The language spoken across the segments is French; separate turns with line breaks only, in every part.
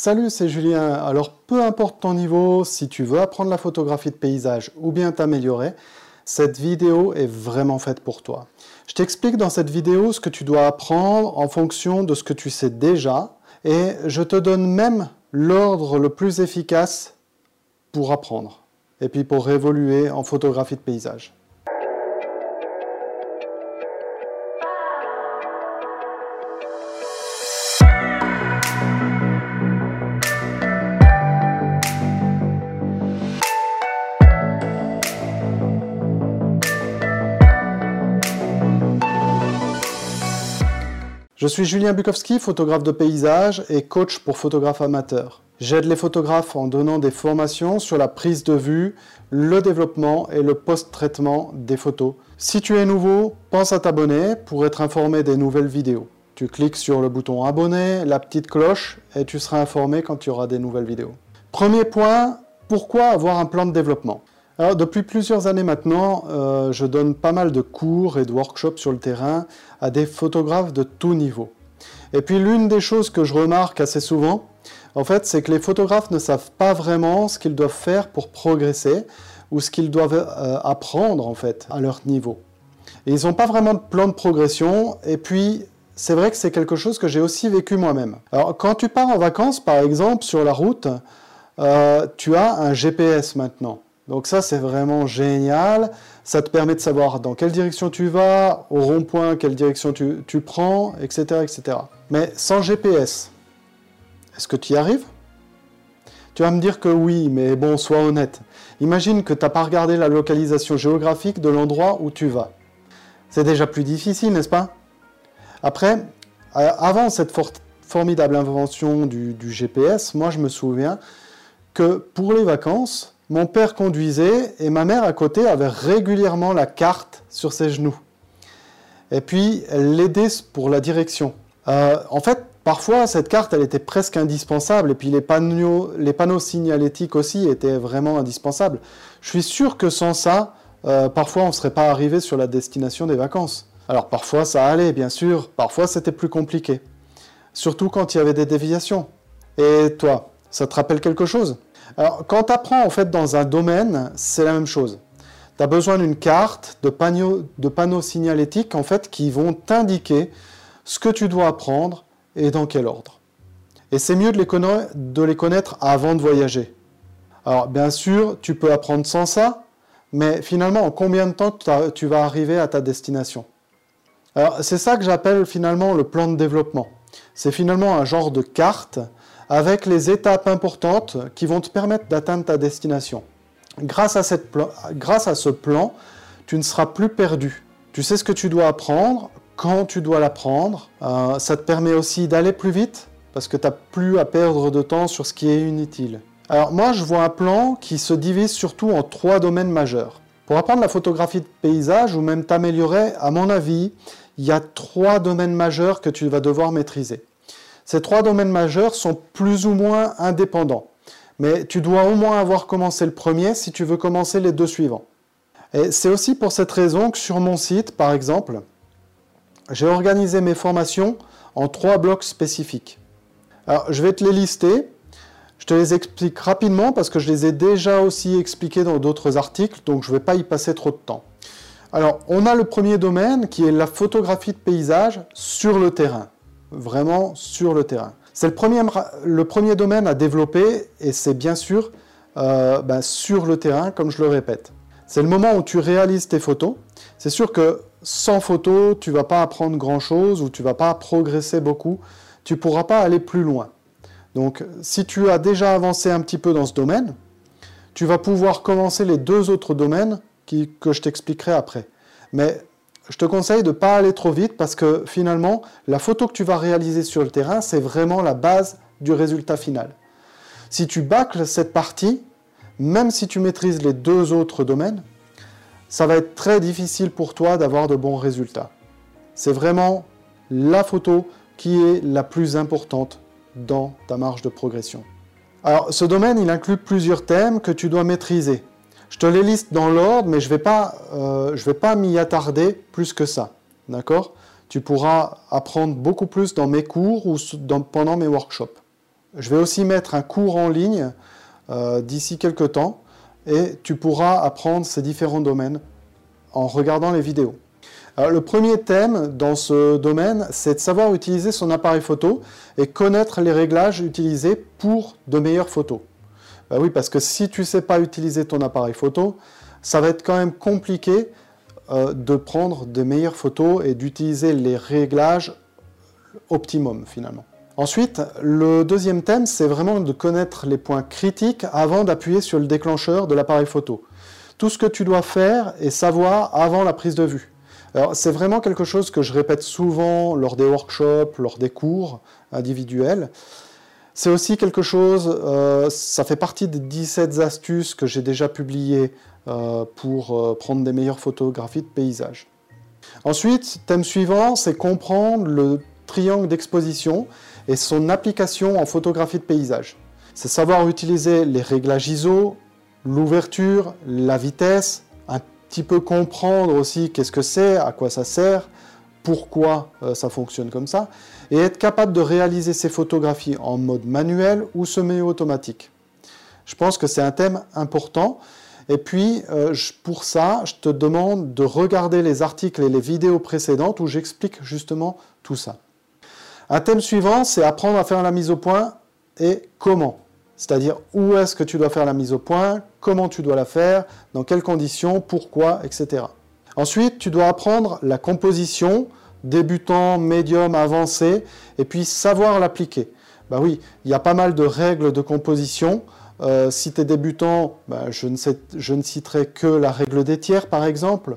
Salut, c'est Julien. Alors, peu importe ton niveau, si tu veux apprendre la photographie de paysage ou bien t'améliorer, cette vidéo est vraiment faite pour toi. Je t'explique dans cette vidéo ce que tu dois apprendre en fonction de ce que tu sais déjà et je te donne même l'ordre le plus efficace pour apprendre et puis pour évoluer en photographie de paysage. Suis Julien Bukowski, photographe de paysage et coach pour photographes amateurs. J'aide les photographes en donnant des formations sur la prise de vue, le développement et le post-traitement des photos. Si tu es nouveau, pense à t'abonner pour être informé des nouvelles vidéos. Tu cliques sur le bouton abonner, la petite cloche et tu seras informé quand il y aura des nouvelles vidéos. Premier point, pourquoi avoir un plan de développement? Alors, depuis plusieurs années maintenant, euh, je donne pas mal de cours et de workshops sur le terrain à des photographes de tout niveau. Et puis l'une des choses que je remarque assez souvent, en fait, c'est que les photographes ne savent pas vraiment ce qu'ils doivent faire pour progresser ou ce qu'ils doivent euh, apprendre en fait à leur niveau. Ils n'ont pas vraiment de plan de progression. Et puis, c'est vrai que c'est quelque chose que j'ai aussi vécu moi-même. Alors, quand tu pars en vacances, par exemple, sur la route, euh, tu as un GPS maintenant. Donc ça, c'est vraiment génial. Ça te permet de savoir dans quelle direction tu vas, au rond-point, quelle direction tu, prends, etc., etc. Mais sans GPS, est-ce que tu y arrives? Tu vas me dire que oui, mais bon, sois honnête. Imagine que tu n'as pas regardé la localisation géographique de l'endroit où tu vas. C'est déjà plus difficile, n'est-ce pas? Après, euh, avant cette formidable invention du GPS, moi je me souviens que pour les vacances, mon père conduisait et ma mère à côté avait régulièrement la carte sur ses genoux. Et puis, elle l'aidait pour la direction. Euh, en fait, parfois, cette carte, elle était presque indispensable. Et puis, les panneaux, les panneaux signalétiques aussi étaient vraiment indispensables. Je suis sûr que sans ça, euh, parfois, on ne serait pas arrivé sur la destination des vacances. Alors, parfois, ça allait, bien sûr. Parfois, c'était plus compliqué. Surtout quand il y avait des déviations. Et toi, ça te rappelle quelque chose? Alors, quand tu apprends en fait dans un domaine, c'est la même chose. Tu as besoin d'une carte, de panneaux, de signalétiques en fait qui vont t'indiquer ce que tu dois apprendre et dans quel ordre. Et c'est mieux de les, de les connaître avant de voyager. Alors, bien sûr, tu peux apprendre sans ça, mais finalement, en combien de temps tu vas arriver à ta destination? Alors, c'est ça que j'appelle finalement le plan de développement. C'est finalement un genre de carte avec les étapes importantes qui vont te permettre d'atteindre ta destination. Grâce à, cette grâce à ce plan, tu ne seras plus perdu. Tu sais ce que tu dois apprendre, quand tu dois l'apprendre. Euh, ça te permet aussi d'aller plus vite parce que tu n'as plus à perdre de temps sur ce qui est inutile. Alors moi, je vois un plan qui se divise surtout en trois domaines majeurs. Pour apprendre la photographie de paysage ou même t'améliorer, à mon avis, il y a trois domaines majeurs que tu vas devoir maîtriser. Ces trois domaines majeurs sont plus ou moins indépendants. Mais tu dois au moins avoir commencé le premier si tu veux commencer les deux suivants. Et c'est aussi pour cette raison que sur mon site, par exemple, j'ai organisé mes formations en trois blocs spécifiques. Alors, je vais te les lister. Je te les explique rapidement parce que je les ai déjà aussi expliqués dans d'autres articles, donc je ne vais pas y passer trop de temps. Alors, on a le premier domaine qui est la photographie de paysage sur le terrain vraiment sur le terrain. C'est le premier, le premier domaine à développer et c'est bien sûr euh, ben, sur le terrain, comme je le répète. C'est le moment où tu réalises tes photos. C'est sûr que sans photos, tu vas pas apprendre grand-chose ou tu vas pas progresser beaucoup. Tu pourras pas aller plus loin. Donc, si tu as déjà avancé un petit peu dans ce domaine, tu vas pouvoir commencer les deux autres domaines que je t'expliquerai après. Mais je te conseille de ne pas aller trop vite parce que finalement, la photo que tu vas réaliser sur le terrain, c'est vraiment la base du résultat final. Si tu bâcles cette partie, même si tu maîtrises les deux autres domaines, ça va être très difficile pour toi d'avoir de bons résultats. C'est vraiment la photo qui est la plus importante dans ta marge de progression. Alors, ce domaine, il inclut plusieurs thèmes que tu dois maîtriser. Je te les liste dans l'ordre, mais je ne vais pas, euh, vais pas m'y attarder plus que ça. D'accord? Tu pourras apprendre beaucoup plus dans mes cours ou pendant mes workshops. Je vais aussi mettre un cours en ligne euh, d'ici quelques temps et tu pourras apprendre ces différents domaines en regardant les vidéos. Le premier thème dans ce domaine, c'est de savoir utiliser son appareil photo et connaître les réglages utilisés pour de meilleures photos. Ben oui, parce que si tu ne sais pas utiliser ton appareil photo, ça va être quand même compliqué euh, de prendre de meilleures photos et d'utiliser les réglages optimum finalement. Ensuite, le deuxième thème, c'est vraiment de connaître les points critiques avant d'appuyer sur le déclencheur de l'appareil photo. Tout ce que tu dois faire et savoir avant la prise de vue. Alors, c'est vraiment quelque chose que je répète souvent lors des workshops, lors des cours individuels. C'est aussi quelque chose, euh, ça fait partie des 17 astuces que j'ai déjà publiées euh, pour euh, prendre des meilleures photographies de paysages. Ensuite, thème suivant, c'est comprendre le triangle d'exposition et son application en photographie de paysage. C'est savoir utiliser les réglages ISO, l'ouverture, la vitesse, petit peu comprendre aussi qu'est-ce que c'est, à quoi ça sert, pourquoi ça fonctionne comme ça, et être capable de réaliser ces photographies en mode manuel ou semi-automatique. Je pense que c'est un thème important. Et puis, euh, pour ça, je te demande de regarder les articles et les vidéos précédentes où j'explique justement tout ça. Un thème suivant, c'est apprendre à faire la mise au point et comment c'est-à-dire où est-ce que tu dois faire la mise au point, comment tu dois la faire, dans quelles conditions, pourquoi, etc. Ensuite, tu dois apprendre la composition, débutant, médium, avancé, et puis savoir l'appliquer. Bah oui, il y a pas mal de règles de composition. Euh, si tu es débutant, bah, je, ne citerai que la règle des tiers, par exemple.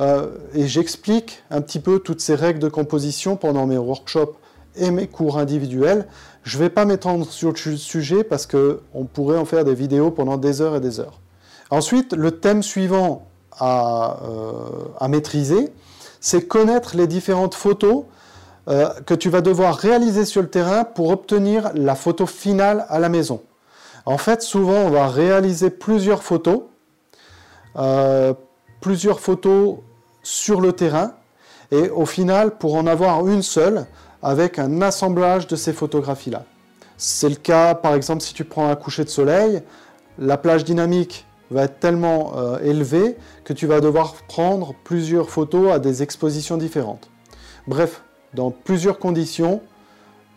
Euh, et j'explique un petit peu toutes ces règles de composition pendant mes workshops et mes cours individuels. Je ne vais pas m'étendre sur le sujet parce qu'on pourrait en faire des vidéos pendant des heures et des heures. Ensuite, le thème suivant à, euh, maîtriser, c'est connaître les différentes photos euh, que tu vas devoir réaliser sur le terrain pour obtenir la photo finale à la maison. En fait, souvent, on va réaliser plusieurs photos, euh, plusieurs photos sur le terrain, et au final, pour en avoir une seule, avec un assemblage de ces photographies-là. C'est le cas, par exemple, si tu prends un coucher de soleil, la plage dynamique va être tellement euh, élevée que tu vas devoir prendre plusieurs photos à des expositions différentes. Bref, dans plusieurs conditions,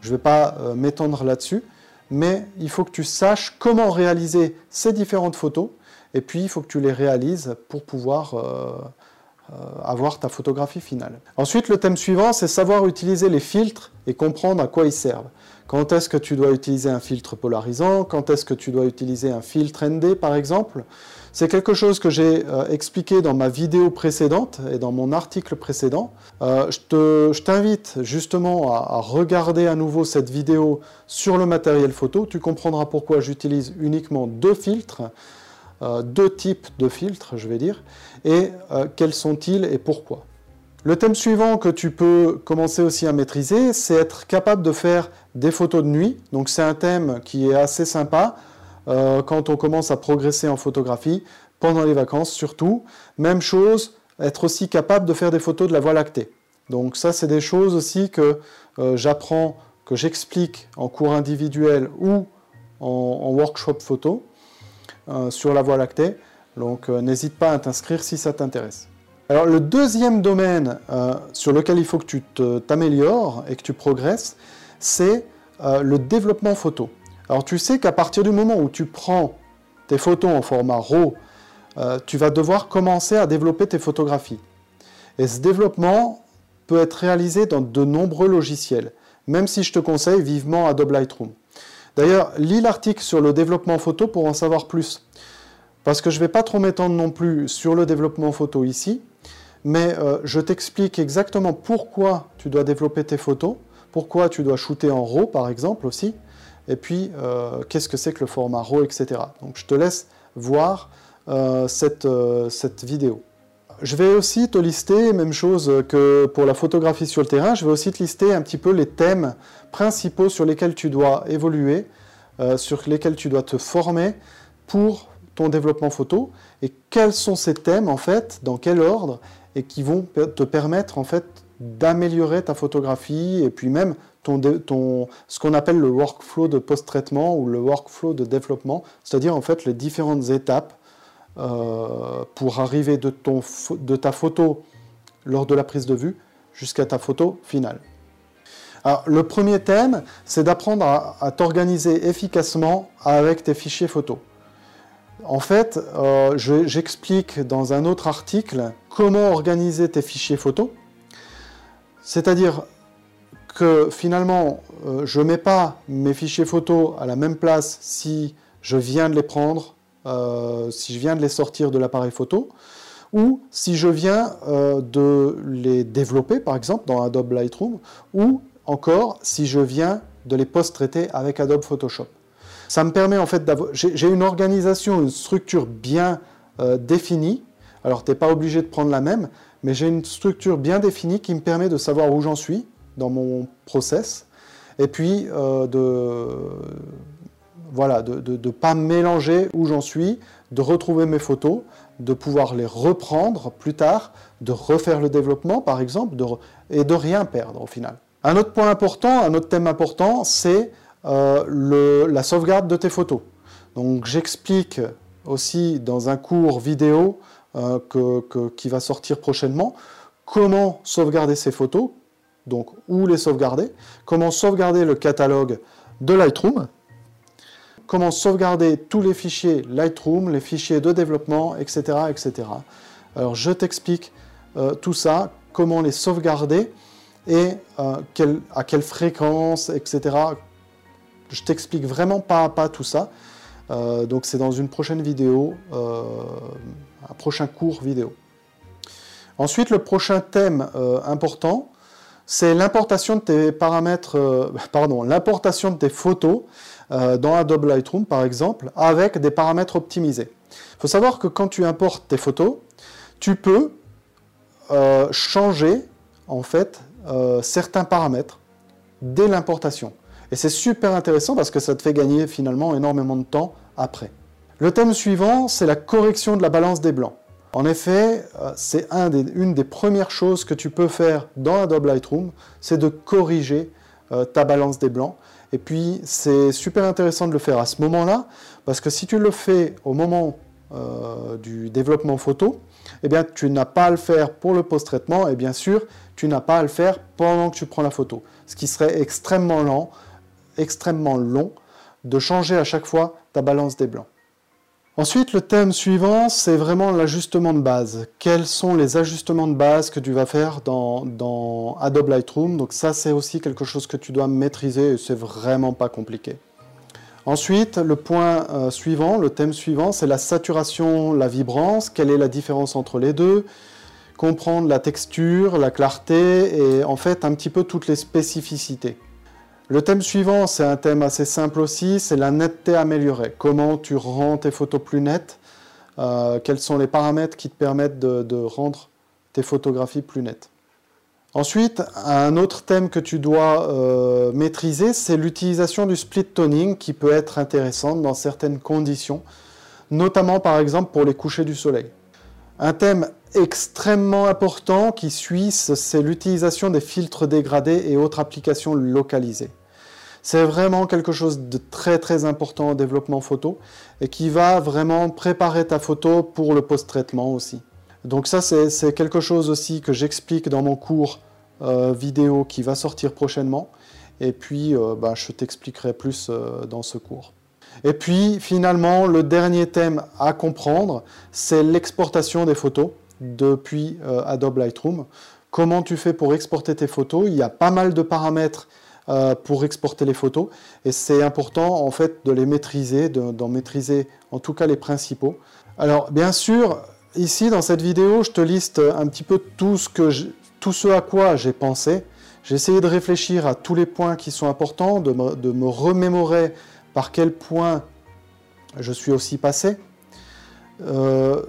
je ne vais pas euh, m'étendre là-dessus, mais il faut que tu saches comment réaliser ces différentes photos, et puis il faut que tu les réalises pour pouvoir euh, avoir ta photographie finale. Ensuite, le thème suivant, c'est savoir utiliser les filtres et comprendre à quoi ils servent. Quand est-ce que tu dois utiliser un filtre polarisant? Quand est-ce que tu dois utiliser un filtre ND, par exemple? C'est quelque chose que j'ai euh, expliqué dans ma vidéo précédente et dans mon article précédent. Euh, je t'invite justement à, regarder à nouveau cette vidéo sur le matériel photo. Tu comprendras pourquoi j'utilise uniquement deux filtres. Euh, deux types de filtres, je vais dire, et quels sont-ils et pourquoi. Le thème suivant que tu peux commencer aussi à maîtriser, c'est être capable de faire des photos de nuit. Donc c'est un thème qui est assez sympa euh, quand on commence à progresser en photographie, pendant les vacances surtout. Même chose, être aussi capable de faire des photos de la Voie lactée. Donc ça, c'est des choses aussi que j'apprends, que j'explique en cours individuel ou en workshop photo. Euh, sur la Voie lactée. Donc euh, n'hésite pas à t'inscrire si ça t'intéresse. Alors le deuxième domaine euh, sur lequel il faut que tu t'améliores et que tu progresses, c'est le développement photo. Alors tu sais qu'à partir du moment où tu prends tes photos en format RAW, tu vas devoir commencer à développer tes photographies. Et ce développement peut être réalisé dans de nombreux logiciels, même si je te conseille vivement Adobe Lightroom. D'ailleurs, lis l'article sur le développement photo pour en savoir plus. Parce que je ne vais pas trop m'étendre non plus sur le développement photo ici, mais euh, je t'explique exactement pourquoi tu dois développer tes photos, pourquoi tu dois shooter en RAW par exemple aussi, et puis euh, qu'est-ce que c'est que le format RAW, etc. Donc je te laisse voir euh, cette, cette vidéo. Je vais aussi te lister, même chose que pour la photographie sur le terrain, je vais aussi te lister un petit peu les thèmes principaux sur lesquels tu dois évoluer, euh, sur lesquels tu dois te former pour ton développement photo et quels sont ces thèmes en fait, dans quel ordre et qui vont te permettre en fait d'améliorer ta photographie et puis même ce qu'on appelle le workflow de post-traitement ou le workflow de développement, c'est-à-dire en fait les différentes étapes euh, pour arriver de, de ta photo lors de la prise de vue jusqu'à ta photo finale. Alors, le premier thème, c'est d'apprendre à, t'organiser efficacement avec tes fichiers photos. En fait, euh, j'explique dans un autre article comment organiser tes fichiers photos. C'est-à-dire que finalement, euh, je ne mets pas mes fichiers photos à la même place si je viens de les prendre, euh, si je viens de les sortir de l'appareil photo, ou si je viens de les développer, par exemple, dans Adobe Lightroom, ou encore si je viens de les post-traiter avec Adobe Photoshop. Ça me permet en fait d'avoir... J'ai une organisation, une structure bien euh, définie. Alors, tu n'es pas obligé de prendre la même, mais j'ai une structure bien définie qui me permet de savoir où j'en suis dans mon process. Et puis, euh, de voilà, de ne pas mélanger où j'en suis, de retrouver mes photos, de pouvoir les reprendre plus tard, de refaire le développement par exemple, et de rien perdre au final. Un autre point important, un autre thème important, c'est euh, la sauvegarde de tes photos. Donc j'explique aussi dans un cours vidéo euh, qui va sortir prochainement comment sauvegarder ces photos, donc où les sauvegarder, comment sauvegarder le catalogue de Lightroom, comment sauvegarder tous les fichiers Lightroom, les fichiers de développement, etc. etc. Alors je t'explique euh, tout ça, comment les sauvegarder et euh, à quelle fréquence, etc. Je t'explique vraiment pas à pas tout ça. Euh, donc c'est dans une prochaine vidéo, euh, un prochain cours vidéo. Ensuite, le prochain thème important, c'est l'importation de tes paramètres, pardon, l'importation de tes photos dans Adobe Lightroom par exemple, avec des paramètres optimisés. Il faut savoir que quand tu importes tes photos, tu peux changer en fait euh, certains paramètres dès l'importation. Et c'est super intéressant parce que ça te fait gagner finalement énormément de temps après. Le thème suivant, c'est la correction de la balance des blancs. En effet, euh, c'est une des premières choses que tu peux faire dans Adobe Lightroom, c'est de corriger euh, ta balance des blancs. Et puis, c'est super intéressant de le faire à ce moment-là, parce que si tu le fais au moment du développement photo, eh bien, tu n'as pas à le faire pour le post-traitement, et bien sûr, tu n'as pas à le faire pendant que tu prends la photo. Ce qui serait extrêmement lent, extrêmement long, de changer à chaque fois ta balance des blancs. Ensuite, le thème suivant, c'est vraiment l'ajustement de base. Quels sont les ajustements de base que tu vas faire dans, Adobe Lightroom? Donc ça, c'est aussi quelque chose que tu dois maîtriser et c'est vraiment pas compliqué. Ensuite, le point euh, suivant, le thème suivant, c'est la saturation, la vibrance. Quelle est la différence entre les deux? Comprendre la texture, la clarté et en fait un petit peu toutes les spécificités. Le thème suivant, c'est un thème assez simple aussi, c'est la netteté améliorée. Comment tu rends tes photos plus nettes? Euh, Quels sont les paramètres qui te permettent de rendre tes photographies plus nettes? Ensuite, un autre thème que tu dois euh, maîtriser, c'est l'utilisation du split toning qui peut être intéressante dans certaines conditions, notamment par exemple pour les couchers du soleil. Un thème extrêmement important qui suit, c'est l'utilisation des filtres dégradés et autres applications localisées. C'est vraiment quelque chose de très très important au développement photo et qui va vraiment préparer ta photo pour le post-traitement aussi. Donc ça, c'est quelque chose aussi que j'explique dans mon cours euh, vidéo qui va sortir prochainement. Et puis, euh, bah, je t'expliquerai plus euh, dans ce cours. Et puis, finalement, le dernier thème à comprendre, c'est l'exportation des photos depuis Adobe Lightroom. Comment tu fais pour exporter tes photos? Il y a pas mal de paramètres pour exporter les photos et c'est important en fait de les maîtriser, d'en maîtriser en tout cas les principaux. Alors bien sûr, Ici, dans cette vidéo, je te liste un petit peu tout ce, que tout ce à quoi j'ai pensé. J'ai essayé de réfléchir à tous les points qui sont importants, de me, remémorer par quel point je suis aussi passé. Euh,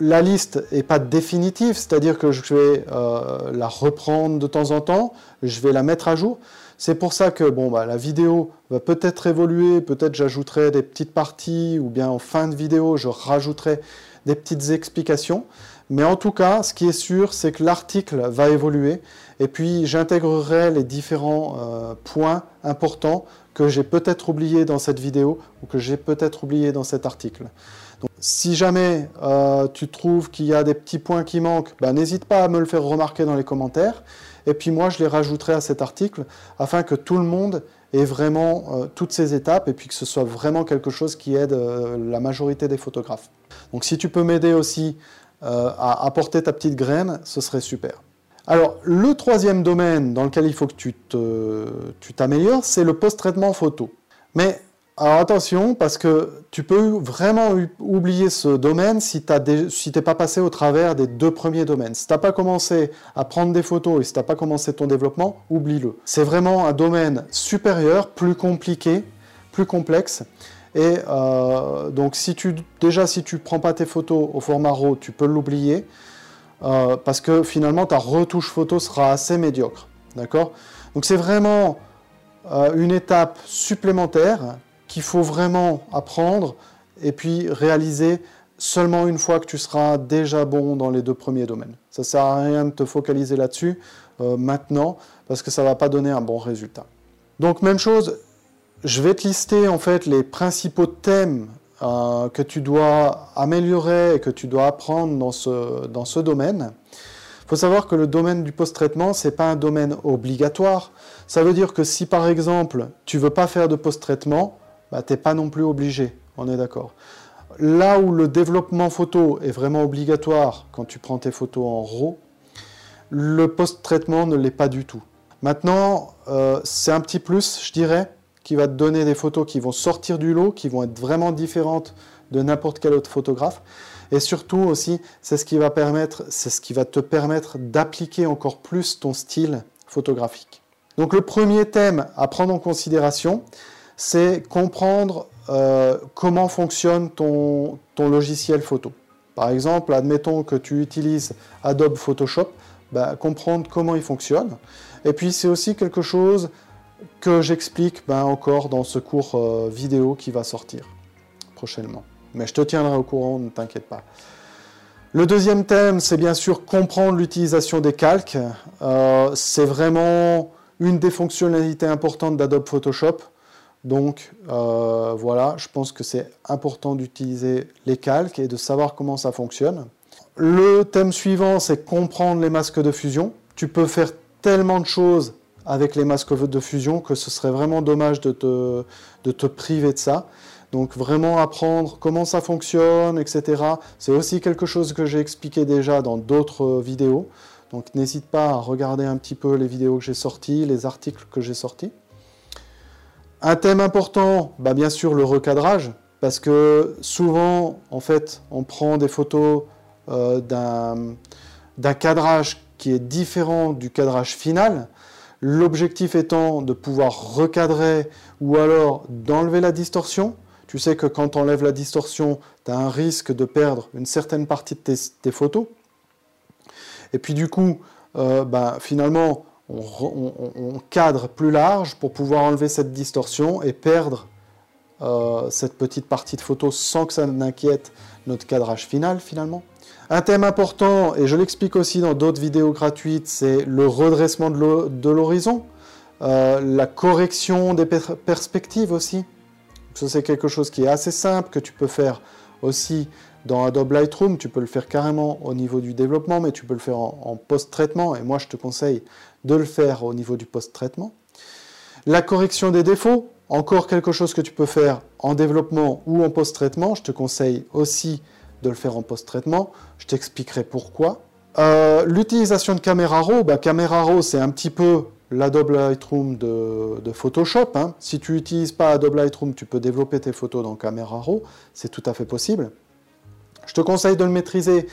la liste n'est pas définitive, c'est-à-dire que je vais euh, la reprendre de temps en temps, je vais la mettre à jour. C'est pour ça que bon, bah, la vidéo va peut-être évoluer, peut-être j'ajouterai des petites parties, ou bien en fin de vidéo, je rajouterai des petites explications. Mais en tout cas, ce qui est sûr, c'est que l'article va évoluer et puis j'intégrerai les différents euh, points importants que j'ai peut-être oubliés dans cette vidéo ou que j'ai peut-être oubliés dans cet article. Si jamais euh, tu trouves qu'il y a des petits points qui manquent, ben, n'hésite pas à me le faire remarquer dans les commentaires. Et puis moi, je les rajouterai à cet article afin que tout le monde ait vraiment euh, toutes ces étapes et puis que ce soit vraiment quelque chose qui aide la majorité des photographes. Donc si tu peux m'aider aussi à apporter ta petite graine, ce serait super. Alors, le troisième domaine dans lequel il faut que tu t'améliores, c'est le post-traitement photo. Mais alors attention, parce que tu peux vraiment oublier ce domaine si tu n'es pas passé au travers des deux premiers domaines. Si tu n'as pas commencé à prendre des photos et si tu n'as pas commencé ton développement, oublie-le. C'est vraiment un domaine supérieur, plus compliqué, plus complexe. Et euh, donc déjà si tu ne prends pas tes photos au format RAW, tu peux l'oublier. Euh, parce que finalement ta retouche photo sera assez médiocre. D'accord? Donc c'est vraiment euh, une étape supplémentaire qu'il faut vraiment apprendre et puis réaliser seulement une fois que tu seras déjà bon dans les deux premiers domaines. Ça ne sert à rien de te focaliser là-dessus euh, maintenant parce que ça ne va pas donner un bon résultat. Donc même chose, je vais te lister en fait les principaux thèmes euh, que tu dois améliorer et que tu dois apprendre dans ce, dans ce domaine. Il faut savoir que le domaine du post-traitement, ce n'est pas un domaine obligatoire. Ça veut dire que si par exemple tu veux pas faire de post-traitement, bah, tu n'es pas non plus obligé, on est d'accord. Là où le développement photo est vraiment obligatoire quand tu prends tes photos en RAW, le post-traitement ne l'est pas du tout. Maintenant, euh, c'est un petit plus, je dirais, qui va te donner des photos qui vont sortir du lot, qui vont être vraiment différentes de n'importe quel autre photographe. Et surtout aussi, qui va permettre, c'est ce qui va te permettre d'appliquer encore plus ton style photographique. Donc le premier thème à prendre en considération, c'est comprendre euh, comment fonctionne ton, logiciel photo. Par exemple, admettons que tu utilises Adobe Photoshop, bah, comprendre comment il fonctionne. Et puis c'est aussi quelque chose que j'explique ben, encore dans ce cours euh, vidéo qui va sortir prochainement. Mais je te tiendrai au courant, ne t'inquiète pas. Le deuxième thème, c'est bien sûr comprendre l'utilisation des calques. Euh, c'est vraiment une des fonctionnalités importantes d'Adobe Photoshop. Donc euh, voilà, je pense que c'est important d'utiliser les calques et de savoir comment ça fonctionne. Le thème suivant, c'est comprendre les masques de fusion. Tu peux faire tellement de choses avec les masques de fusion que ce serait vraiment dommage de te, de te priver de ça. Donc vraiment apprendre comment ça fonctionne, etc. C'est aussi quelque chose que j'ai expliqué déjà dans d'autres vidéos. Donc n'hésite pas à regarder un petit peu les vidéos que j'ai sorties, les articles que j'ai sortis. Un thème important, bah bien sûr le recadrage, parce que souvent, en fait, on prend des photos euh, d'un cadrage qui est différent du cadrage final, L'objectif étant de pouvoir recadrer ou alors d'enlever la distorsion. Tu sais que quand on enlève la distorsion, tu as un risque de perdre une certaine partie de tes, photos. Et puis du coup, euh, bah, finalement, on, cadre plus large pour pouvoir enlever cette distorsion et perdre euh, cette petite partie de photo sans que ça n'inquiète notre cadrage final finalement. Un thème important, et je l'explique aussi dans d'autres vidéos gratuites, c'est le redressement de l'horizon, euh, la correction des perspectives aussi. Ça, c'est quelque chose qui est assez simple, que tu peux faire aussi dans Adobe Lightroom. Tu peux le faire carrément au niveau du développement, mais tu peux le faire en post-traitement. Et moi, je te conseille de le faire au niveau du post-traitement. La correction des défauts, encore quelque chose que tu peux faire en développement ou en post-traitement. Je te conseille aussi de le faire en post-traitement. Je t'expliquerai pourquoi. Euh, l'utilisation de Camera Raw, bah, Camera Raw c'est un petit peu l'Adobe Lightroom de, Photoshop. Hein. Si tu n'utilises pas Adobe Lightroom, tu peux développer tes photos dans Camera Raw, c'est tout à fait possible. Je te conseille de le maîtriser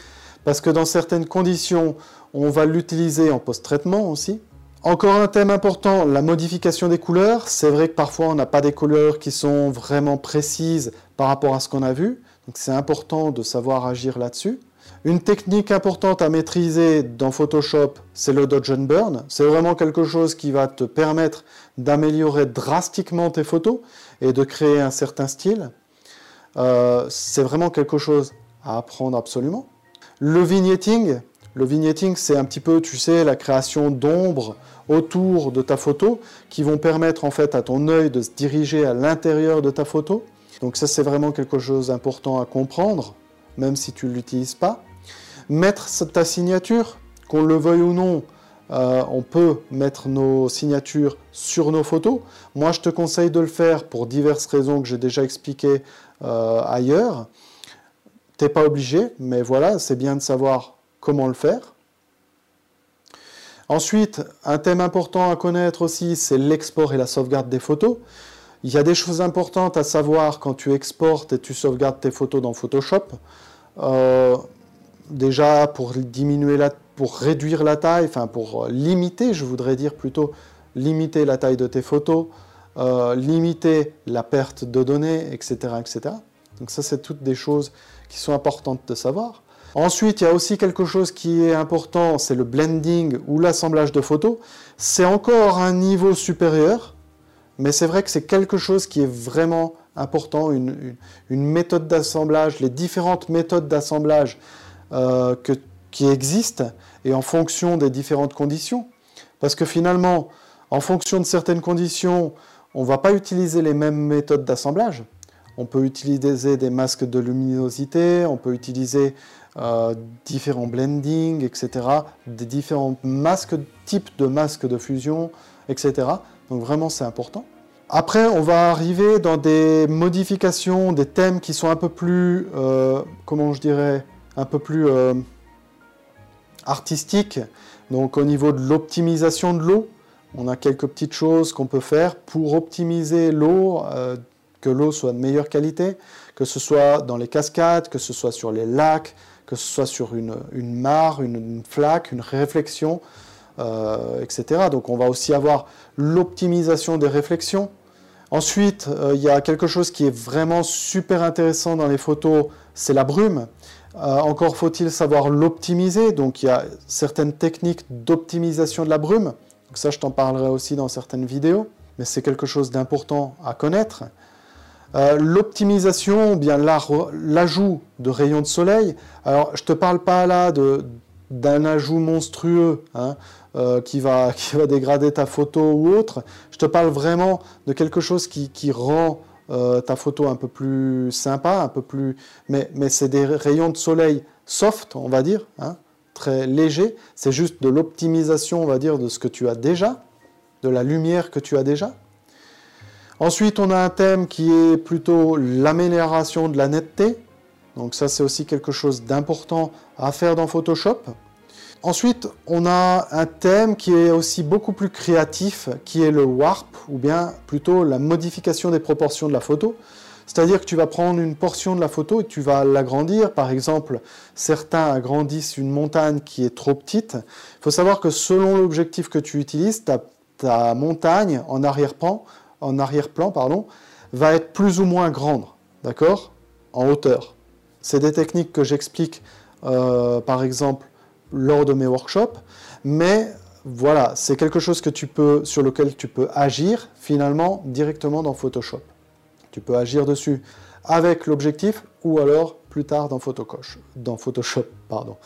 parce que dans certaines conditions, on va l'utiliser en post-traitement aussi. Encore un thème important, la modification des couleurs. C'est vrai que parfois on n'a pas des couleurs qui sont vraiment précises par rapport à ce qu'on a vu. Donc c'est important de savoir agir là-dessus. Une technique importante à maîtriser dans Photoshop, c'est le Dodge and Burn. C'est vraiment quelque chose qui va te permettre d'améliorer drastiquement tes photos et de créer un certain style. Euh, c'est vraiment quelque chose à apprendre absolument. Le vignetting, Le vignetting, c'est un petit peu, tu sais, la création d'ombres autour de ta photo qui vont permettre en fait à ton œil de se diriger à l'intérieur de ta photo. Donc ça, c'est vraiment quelque chose d'important à comprendre, même si tu ne l'utilises pas. Mettre ta signature, qu'on le veuille ou non, euh, on peut mettre nos signatures sur nos photos. Moi, je te conseille de le faire pour diverses raisons que j'ai déjà expliquées euh, ailleurs. Pas obligé, mais voilà, c'est bien de savoir comment le faire. Ensuite, un thème important à connaître aussi, c'est l'export et la sauvegarde des photos. Il y a des choses importantes à savoir quand tu exportes et tu sauvegardes tes photos dans Photoshop. Euh, déjà, pour diminuer la, pour réduire la taille, enfin pour limiter, je voudrais dire plutôt limiter la taille de tes photos, euh, limiter la perte de données, etc., etc. Donc ça, c'est toutes des choses qui sont importantes de savoir. Ensuite, il y a aussi quelque chose qui est important, c'est le blending ou l'assemblage de photos. C'est encore un niveau supérieur, mais c'est vrai que c'est quelque chose qui est vraiment important, une, méthode d'assemblage, les différentes méthodes d'assemblage euh, qui existent et en fonction des différentes conditions. Parce que finalement, en fonction de certaines conditions, on ne va pas utiliser les mêmes méthodes d'assemblage. On peut utiliser des masques de luminosité, on peut utiliser euh, différents blendings, etc. Des différents masques, types de masques de fusion, etc. Donc vraiment c'est important. Après, on va arriver dans des modifications, des thèmes qui sont un peu plus, euh, comment je dirais, un peu plus euh, artistiques. Donc au niveau de l'optimisation de l'eau, on a quelques petites choses qu'on peut faire pour optimiser l'eau, que l'eau soit de meilleure qualité, que ce soit dans les cascades, que ce soit sur les lacs, que ce soit sur une, mare, une, flaque, une réflexion, euh, etc. Donc on va aussi avoir l'optimisation des réflexions. Ensuite, euh, il y a quelque chose qui est vraiment super intéressant dans les photos, c'est la brume. Euh, encore faut-il savoir l'optimiser. Donc il y a certaines techniques d'optimisation de la brume. Ça, je t'en parlerai aussi dans certaines vidéos. Mais c'est quelque chose d'important à connaître. Euh, l'optimisation, bien l'ajout de rayons de soleil. Alors, je ne te parle pas là d'un ajout monstrueux hein, euh, qui, va, qui va dégrader ta photo ou autre. Je te parle vraiment de quelque chose qui, rend euh, ta photo un peu plus sympa, un peu plus. Mais, mais c'est des rayons de soleil soft, on va dire, hein, très légers. C'est juste de l'optimisation, on va dire, de ce que tu as déjà, de la lumière que tu as déjà. Ensuite, on a un thème qui est plutôt l'amélioration de la netteté. Donc ça, c'est aussi quelque chose d'important à faire dans Photoshop. Ensuite, on a un thème qui est aussi beaucoup plus créatif, qui est le warp, ou bien plutôt la modification des proportions de la photo. C'est-à-dire que tu vas prendre une portion de la photo et tu vas l'agrandir. Par exemple, certains agrandissent une montagne qui est trop petite. Il faut savoir que selon l'objectif que tu utilises, ta, ta montagne en arrière-plan en arrière-plan, pardon, va être plus ou moins grande, d'accord En hauteur. C'est des techniques que j'explique, euh, par exemple, lors de mes workshops, mais voilà, c'est quelque chose que tu peux, sur lequel tu peux agir finalement directement dans Photoshop. Tu peux agir dessus avec l'objectif ou alors plus tard dans, dans Photoshop. Pardon.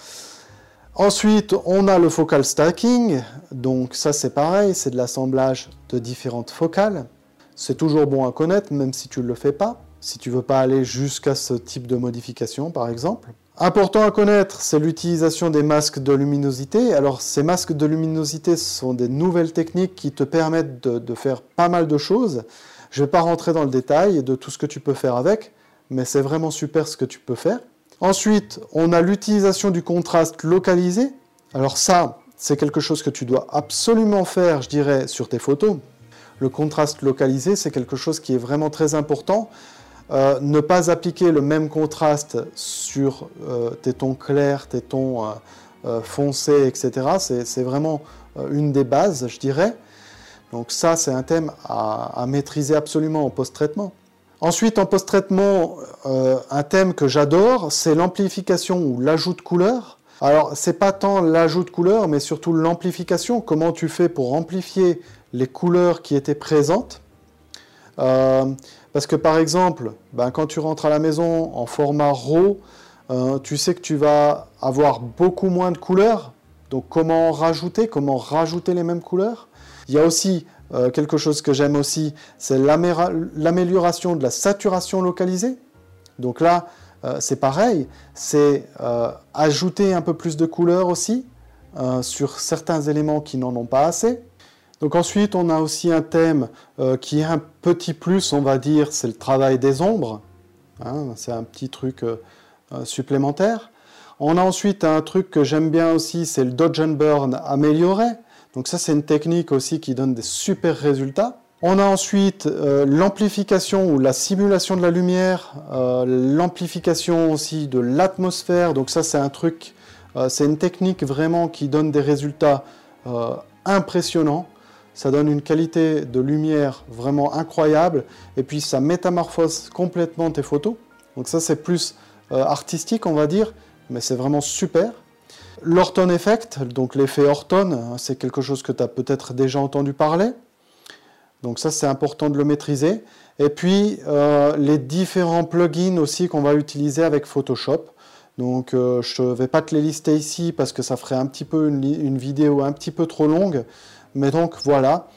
Ensuite, on a le focal stacking. Donc ça, c'est pareil, c'est de l'assemblage de différentes focales. C'est toujours bon à connaître, même si tu ne le fais pas, si tu ne veux pas aller jusqu'à ce type de modification, par exemple. Important à connaître, c'est l'utilisation des masques de luminosité. Alors, ces masques de luminosité sont des nouvelles techniques qui te permettent de, faire pas mal de choses. Je ne vais pas rentrer dans le détail de tout ce que tu peux faire avec, mais c'est vraiment super ce que tu peux faire. Ensuite, on a l'utilisation du contraste localisé. Alors ça, c'est quelque chose que tu dois absolument faire, je dirais, sur tes photos le contraste localisé, c'est quelque chose qui est vraiment très important. Euh, ne pas appliquer le même contraste sur euh, tes tons clairs, tes tons euh, foncés, etc. C'est vraiment une des bases, je dirais. Donc ça, c'est un thème à, maîtriser absolument en post-traitement. Ensuite, en post-traitement, un thème que j'adore, c'est l'amplification ou l'ajout de couleurs. Alors, c'est pas tant l'ajout de couleurs, mais surtout l'amplification. Comment tu fais pour amplifier les couleurs qui étaient présentes. Euh, parce que par exemple, ben, quand tu rentres à la maison en format RAW, Euh, tu sais que tu vas avoir beaucoup moins de couleurs. Donc comment rajouter Comment rajouter les mêmes couleurs? Il y a aussi euh, quelque chose que j'aime aussi, c'est l'amélioration de la saturation localisée. Donc là, c'est pareil, c'est ajouter un peu plus de couleurs aussi sur certains éléments qui n'en ont pas assez. Donc ensuite, on a aussi un thème qui est un petit plus, on va dire, c'est le travail des ombres. Hein, c'est un petit truc euh, supplémentaire. On a ensuite un truc que j'aime bien aussi, c'est le dodge and burn amélioré. Donc ça, c'est une technique aussi qui donne des super résultats. On a ensuite euh, l'amplification ou la simulation de la lumière, euh, l'amplification aussi de l'atmosphère. Donc ça, c'est un truc, c'est une technique vraiment qui donne des résultats impressionnants. Ça donne une qualité de lumière vraiment incroyable. Et puis ça métamorphose complètement tes photos. Donc ça, c'est plus euh, artistique, on va dire, mais c'est vraiment super. L'Orton Effect, donc l'effet Orton, hein, c'est quelque chose que tu as peut-être déjà entendu parler. Donc ça, c'est important de le maîtriser. Et puis, euh, les différents plugins aussi qu'on va utiliser avec Photoshop. Donc, euh, je ne vais pas te les lister ici parce que ça ferait un petit peu une, vidéo un petit peu trop longue. Mais donc, voilà,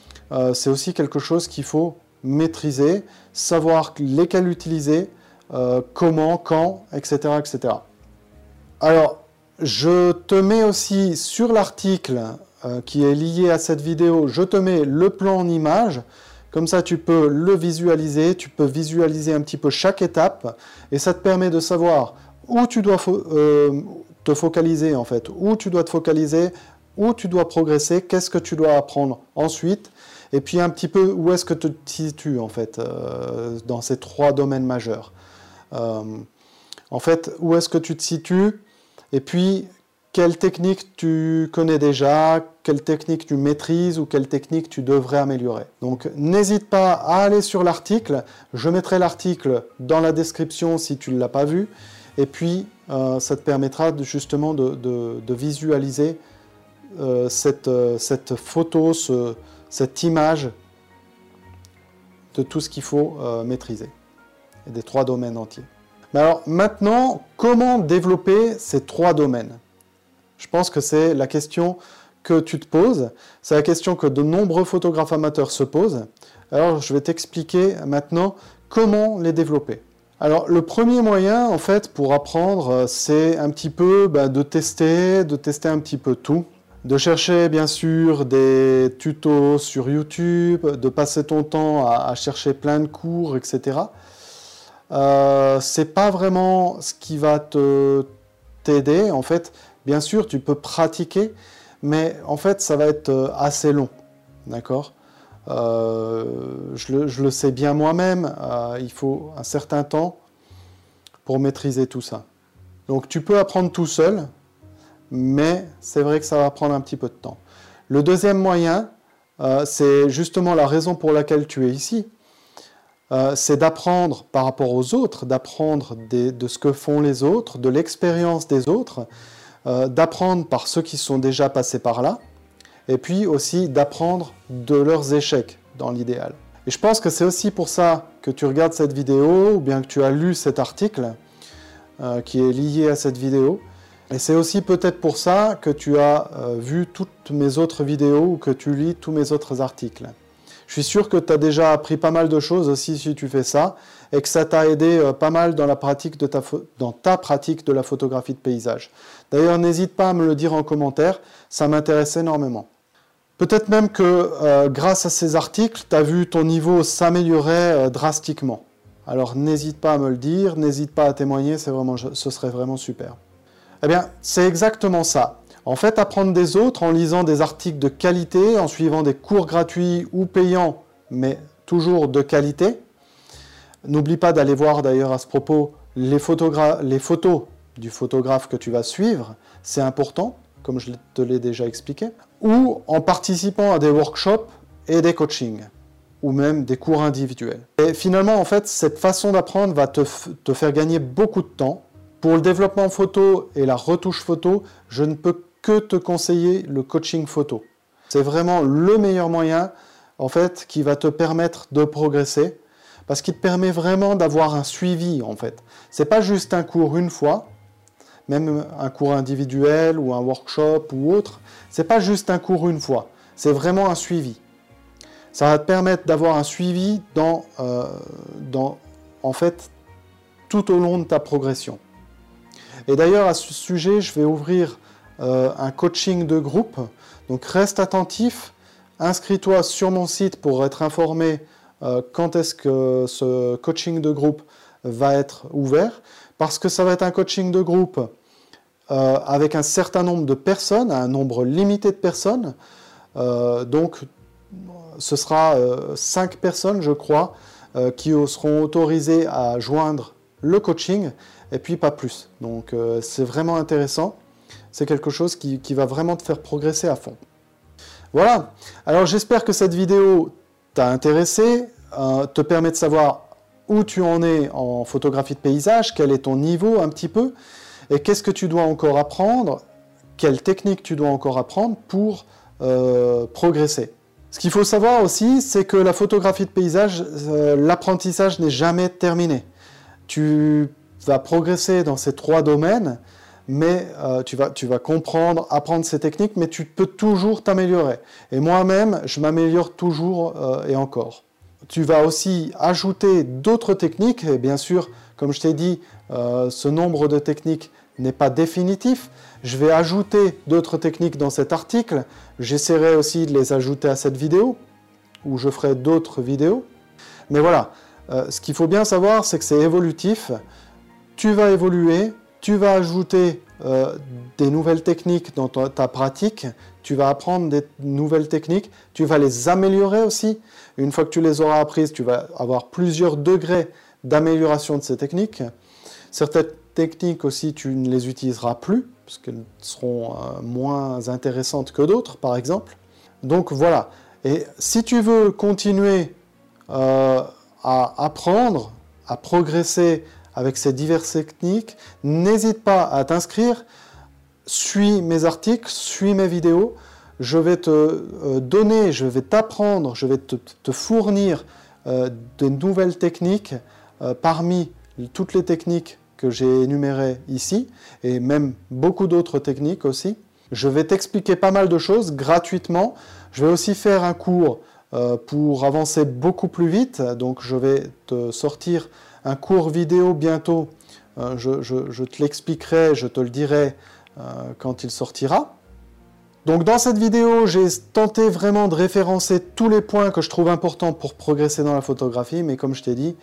c'est aussi quelque chose qu'il faut maîtriser, savoir lesquels utiliser, euh, comment, quand, etc., etc. Alors, je te mets aussi sur l'article euh, qui est lié à cette vidéo, je te mets le plan en image. Comme ça, tu peux le visualiser, tu peux visualiser un petit peu chaque étape, et ça te permet de savoir où tu dois euh, te focaliser en fait, où tu dois te focaliser, où tu dois progresser, qu'est-ce que tu dois apprendre ensuite, et puis un petit peu où est-ce que tu te situes en fait dans ces trois domaines majeurs. Euh, en fait, où est-ce que tu te situes Et puis, quelle technique tu connais déjà, quelle technique tu maîtrises ou quelle technique tu devrais améliorer. Donc n'hésite pas à aller sur l'article, je mettrai l'article dans la description si tu ne l'as pas vu, et puis euh, ça te permettra justement de, visualiser euh, cette, cette, photo, cette image de tout ce qu'il faut maîtriser et des trois domaines entiers. Mais alors maintenant, comment développer ces trois domaines? Je pense que c'est la question que tu te poses, c'est la question que de nombreux photographes amateurs se posent. Alors je vais t'expliquer maintenant comment les développer. Alors le premier moyen en fait pour apprendre, c'est un petit peu bah, de tester, de tester un petit peu tout, de chercher bien sûr des tutos sur YouTube, de passer ton temps à chercher plein de cours, etc. Euh, c'est pas vraiment ce qui va te t'aider. En fait, bien sûr, tu peux pratiquer, mais en fait, ça va être euh, assez long. D'accord? Euh, je, le, sais bien moi-même, il faut un certain temps pour maîtriser tout ça. Donc tu peux apprendre tout seul, mais c'est vrai que ça va prendre un petit peu de temps. Le deuxième moyen, c'est justement la raison pour laquelle tu es ici. Euh, c'est d'apprendre par rapport aux autres, d'apprendre de ce que font les autres, de l'expérience des autres, euh, d'apprendre par ceux qui sont déjà passés par là, et puis aussi d'apprendre de leurs échecs dans l'idéal. Et je pense que c'est aussi pour ça que tu regardes cette vidéo, ou bien que tu as lu cet article euh, qui est lié à cette vidéo. Et c'est aussi peut-être pour ça que tu as vu toutes mes autres vidéos ou que tu lis tous mes autres articles. Je suis sûr que tu as déjà appris pas mal de choses aussi si tu fais ça et que ça t'a aidé euh, pas mal dans, la pratique de ta, dans ta pratique de la photographie de paysage. D'ailleurs, n'hésite pas à me le dire en commentaire, ça m'intéresse énormément. Peut-être même que euh, grâce à ces articles, tu as vu ton niveau s'améliorer euh, drastiquement. Alors n'hésite pas à me le dire, n'hésite pas à témoigner, vraiment, ce serait vraiment super. Eh bien, c'est exactement ça. En fait, apprendre des autres en lisant des articles de qualité, en suivant des cours gratuits ou payants, mais toujours de qualité. N'oublie pas d'aller voir d'ailleurs à ce propos les, photos du photographe que tu vas suivre, c'est important, comme je te l'ai déjà expliqué, ou en participant à des workshops et des coachings, ou même des cours individuels. Et finalement, en fait, cette façon d'apprendre va te faire gagner beaucoup de temps. Pour le développement photo et la retouche photo, je ne peux que te conseiller le coaching photo. C'est vraiment le meilleur moyen en fait qui va te permettre de progresser parce qu'il te permet vraiment d'avoir un suivi en fait. C'est pas juste un cours une fois même un cours individuel ou un workshop ou autre, c'est pas juste un cours une fois, c'est vraiment un suivi. Ça va te permettre d'avoir un suivi dans, euh, en fait, tout au long de ta progression. Et d'ailleurs, à ce sujet, je vais ouvrir euh, un coaching de groupe. Donc reste attentif, inscris-toi sur mon site pour être informé euh, quand est-ce que ce coaching de groupe va être ouvert, parce que ça va être un coaching de groupe euh, avec un certain nombre de personnes, un nombre limité de personnes. donc ce sera cinq personnes, je crois, qui seront autorisées à joindre le coaching, et puis pas plus. Donc c'est vraiment intéressant c'est quelque chose qui, va vraiment te faire progresser à fond. Voilà, alors j'espère que cette vidéo t'a intéressé, euh, te permet de savoir où tu en es en photographie de paysage, quel est ton niveau un petit peu, et qu'est-ce que tu dois encore apprendre, quelle technique tu dois encore apprendre pour euh, progresser. Ce qu'il faut savoir aussi, c'est que la photographie de paysage, euh, l'apprentissage n'est jamais terminé. Tu vas progresser dans ces trois domaines, mais euh, tu, vas, tu vas comprendre, apprendre ces techniques, mais tu peux toujours t'améliorer. Et moi-même, je m'améliore toujours euh, et encore. Tu vas aussi ajouter d'autres techniques, et bien sûr, comme je t'ai dit, euh, ce nombre de techniques n'est pas définitif. Je vais ajouter d'autres techniques dans cet article. J'essaierai aussi de les ajouter à cette vidéo, où je ferai d'autres vidéos. Mais voilà, ce qu'il faut bien savoir, c'est que c'est évolutif. Tu vas évoluer, tu vas ajouter euh, des nouvelles techniques dans ta, pratique, tu vas apprendre des nouvelles techniques, tu vas les améliorer aussi. Une fois que tu les auras apprises, tu vas avoir plusieurs degrés d'amélioration de ces techniques. Certaines techniques aussi, tu ne les utiliseras plus, parce qu'elles seront euh, moins intéressantes que d'autres, par exemple. Donc voilà. Et si tu veux continuer euh, à apprendre, à progresser avec ces diverses techniques. N'hésite pas à t'inscrire, suis mes articles, suis mes vidéos. Je vais te euh, donner, je vais t'apprendre, je vais te, fournir euh, de nouvelles techniques euh, parmi toutes les techniques que j'ai énumérées ici, et même beaucoup d'autres techniques aussi. Je vais t'expliquer pas mal de choses gratuitement. Je vais aussi faire un cours pour avancer beaucoup plus vite. Donc je vais te sortir un cours vidéo bientôt. Euh, je, te l'expliquerai, je te le dirai euh, quand il sortira. Donc dans cette vidéo, j'ai tenté vraiment de référencer tous les points que je trouve importants pour progresser dans la photographie, mais comme je t'ai dit,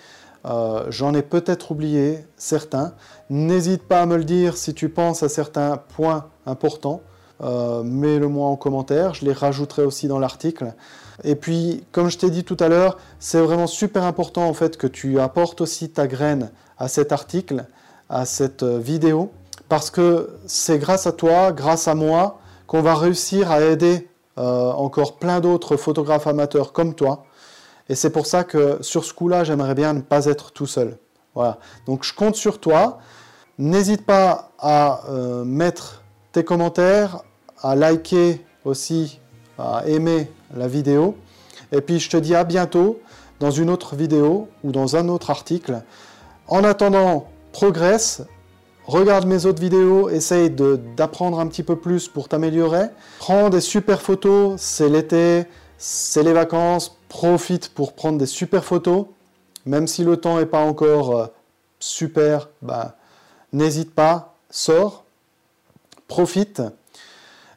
euh, j'en ai peut-être oublié certains. N'hésite pas à me le dire si tu penses à certains points importants. Mets-le-moi en commentaire, je les rajouterai aussi dans l'article. Et puis, comme je t'ai dit tout à l'heure, c'est vraiment super important en fait que tu apportes aussi ta graine à cet article, à cette euh, vidéo, parce que c'est grâce à toi, grâce à moi, qu'on va réussir à aider euh, encore plein d'autres photographes amateurs comme toi. Et c'est pour ça que sur ce coup-là, j'aimerais bien ne pas être tout seul. Voilà. Donc je compte sur toi. N'hésite pas à euh, mettre tes commentaires, à liker aussi, à aimer la vidéo. Et puis je te dis à bientôt dans une autre vidéo ou dans un autre article. En attendant, progresse, regarde mes autres vidéos, essaye d'apprendre un petit peu plus pour t'améliorer. Prends des super photos, c'est l'été, c'est les vacances, profite pour prendre des super photos. Même si le temps n'est pas encore euh, super, bah, n'hésite pas, sors, profite.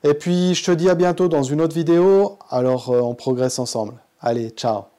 Et puis je te dis à bientôt dans une autre vidéo, alors euh, on progresse ensemble. Allez, ciao